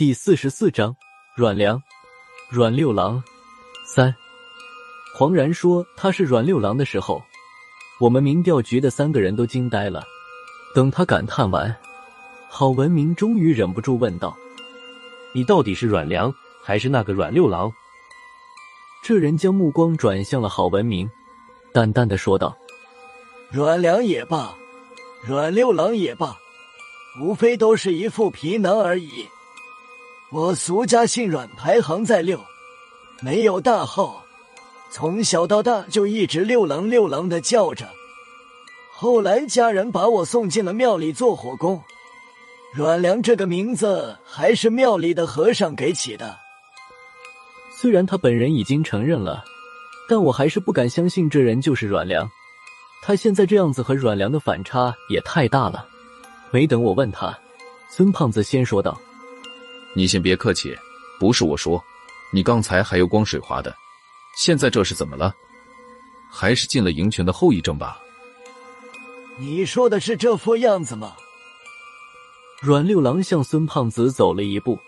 第四十四章阮良，阮六郎三。黄然说他是阮六郎的时候，我们民调局的三个人都惊呆了。等他感叹完，郝文明终于忍不住问道：“你到底是阮良，还是那个阮六郎？”这人将目光转向了郝文明，淡淡的说道：“阮良也罢，阮六郎也罢，无非都是一副皮囊而已。”我俗家姓阮，排行在六，没有大号，从小到大就一直六郎六郎的叫着。后来家人把我送进了庙里做火工，阮良这个名字还是庙里的和尚给起的。虽然他本人已经承认了，但我还是不敢相信这人就是阮良。他现在这样子和阮良的反差也太大了。没等我问他，孙胖子先说道。你先别客气，不是我说，你刚才还有光水滑的，现在这是怎么了？还是进了营拳的后遗症吧？你说的是这副样子吗？阮六郎向孙胖子走了一步，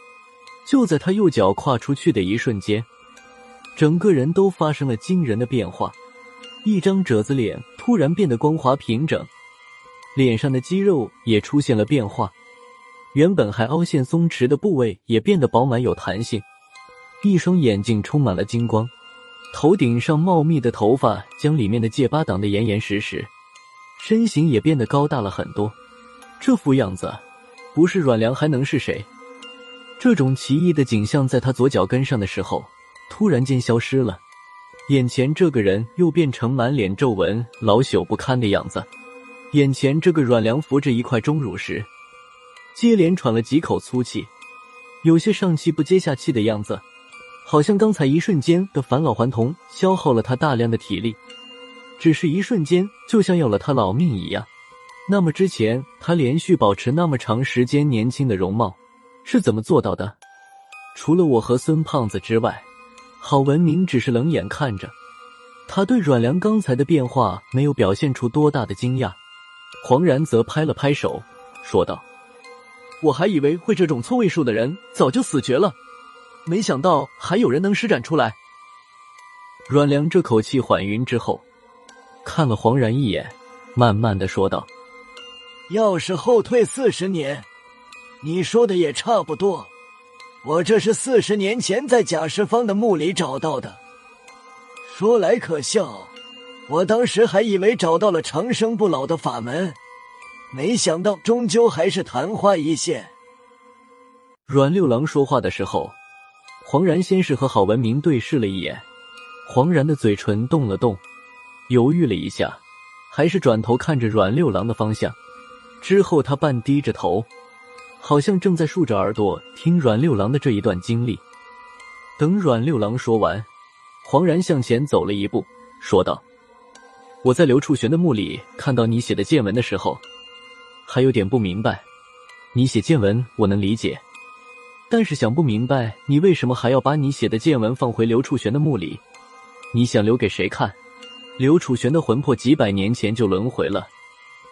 就在他右脚跨出去的一瞬间，整个人都发生了惊人的变化，一张褶子脸突然变得光滑平整，脸上的肌肉也出现了变化。原本还凹陷松弛的部位也变得饱满有弹性，一双眼睛充满了金光，头顶上茂密的头发将里面的戒疤挡得严严实实，身形也变得高大了很多。这副样子，不是阮良还能是谁？这种奇异的景象在他左脚跟上的时候，突然间消失了，眼前这个人又变成满脸皱纹、老朽不堪的样子。眼前这个阮良扶着一块钟乳石。接连喘了几口粗气，有些上气不接下气的样子，好像刚才一瞬间的返老还童消耗了他大量的体力，只是一瞬间就像要了他老命一样。那么之前他连续保持那么长时间年轻的容貌是怎么做到的？除了我和孙胖子之外，郝文明只是冷眼看着，他对阮良刚才的变化没有表现出多大的惊讶。黄然则拍了拍手，说道。我还以为会这种错位数的人早就死绝了，没想到还有人能施展出来。阮良这口气缓匀之后，看了黄然一眼，慢慢的说道：“要是后退四十年，你说的也差不多。我这是四十年前在贾世芳的墓里找到的。说来可笑，我当时还以为找到了长生不老的法门。”没想到，终究还是昙花一现。阮六郎说话的时候，黄然先是和郝文明对视了一眼，黄然的嘴唇动了动，犹豫了一下，还是转头看着阮六郎的方向。之后，他半低着头，好像正在竖着耳朵听阮六郎的这一段经历。等阮六郎说完，黄然向前走了一步，说道：“我在刘处玄的墓里看到你写的见闻的时候。”还有点不明白，你写见闻我能理解，但是想不明白你为什么还要把你写的见闻放回刘楚玄的墓里？你想留给谁看？刘楚玄的魂魄几百年前就轮回了，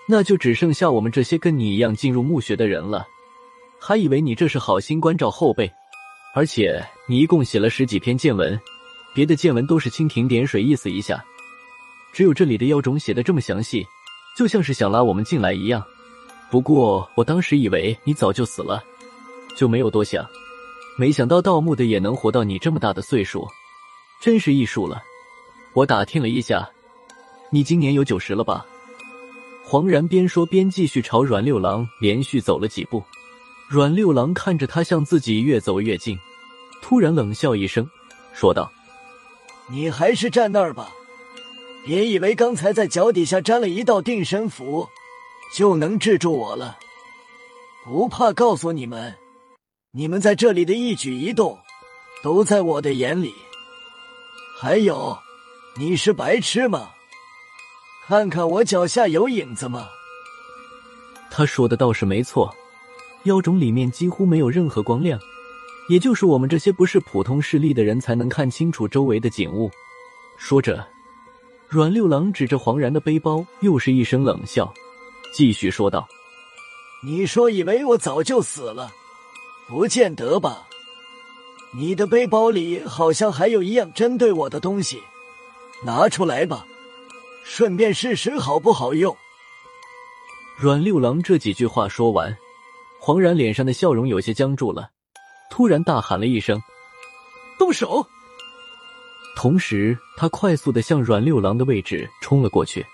那就只剩下我们这些跟你一样进入墓穴的人了。还以为你这是好心关照后辈，而且你一共写了十几篇见闻，别的见闻都是蜻蜓点水，意思一下，只有这里的妖种写的这么详细，就像是想拉我们进来一样。不过我当时以为你早就死了，就没有多想。没想到盗墓的也能活到你这么大的岁数，真是艺术了。我打听了一下，你今年有九十了吧？黄然边说边继续朝阮六郎连续走了几步。阮六郎看着他向自己越走越近，突然冷笑一声，说道：“你还是站那儿吧，别以为刚才在脚底下粘了一道定身符。”就能制住我了，不怕告诉你们，你们在这里的一举一动，都在我的眼里。还有，你是白痴吗？看看我脚下有影子吗？他说的倒是没错，妖种里面几乎没有任何光亮，也就是我们这些不是普通势力的人才能看清楚周围的景物。说着，阮六郎指着黄然的背包，又是一声冷笑。继续说道：“你说以为我早就死了？不见得吧。你的背包里好像还有一样针对我的东西，拿出来吧，顺便试试好不好用。阮六郎这几句话说完，黄然脸上的笑容有些僵住了，突然大喊了一声：“动手！”同时，他快速的向阮六郎的位置冲了过去。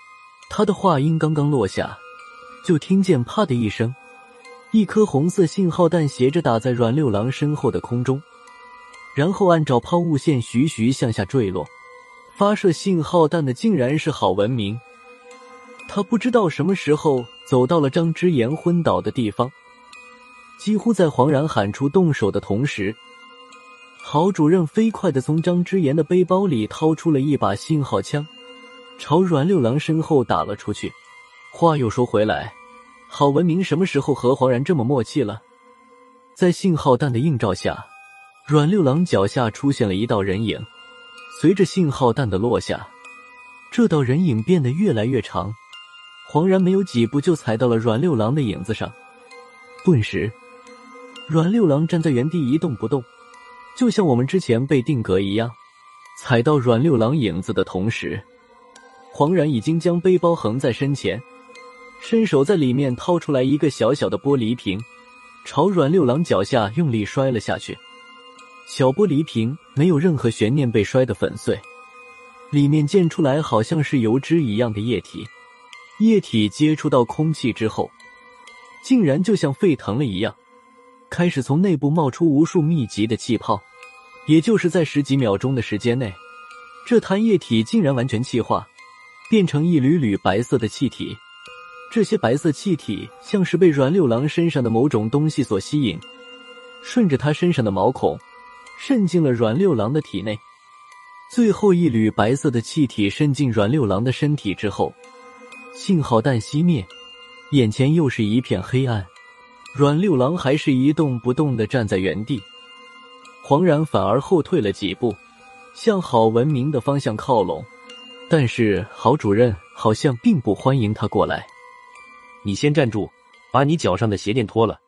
他的话音刚刚落下，就听见“啪”的一声，一颗红色信号弹斜着打在阮六郎身后的空中。然后按照抛物线徐徐向下坠落，发射信号弹的竟然是郝文明。他不知道什么时候走到了张之言昏倒的地方，几乎在黄然喊出动手的同时，郝主任飞快的从张之言的背包里掏出了一把信号枪，朝阮六郎身后打了出去。话又说回来，郝文明什么时候和黄然这么默契了？在信号弹的映照下。阮六郎脚下出现了一道人影，随着信号弹的落下，这道人影变得越来越长，恍然没有几步就踩到了阮六郎的影子上。顿时，阮六郎站在原地一动不动，就像我们之前被定格一样。踩到阮六郎影子的同时，黄然已经将背包横在身前，伸手在里面掏出来一个小小的玻璃瓶，朝阮六郎脚下用力摔了下去。小玻璃瓶没有任何悬念被摔得粉碎，里面溅出来好像是油脂一样的液体，液体接触到空气之后，竟然就像沸腾了一样，开始从内部冒出无数密集的气泡。也就是在十几秒钟的时间内，这滩液体竟然完全气化，变成一缕缕白色的气体。这些白色气体像是被阮六郎身上的某种东西所吸引，顺着他身上的毛孔。渗进了阮六郎的体内，最后一缕白色的气体渗进阮六郎的身体之后，信号弹熄灭，眼前又是一片黑暗。阮六郎还是一动不动的站在原地，黄然反而后退了几步，向郝文明的方向靠拢，但是郝主任好像并不欢迎他过来。你先站住，把你脚上的鞋垫脱了。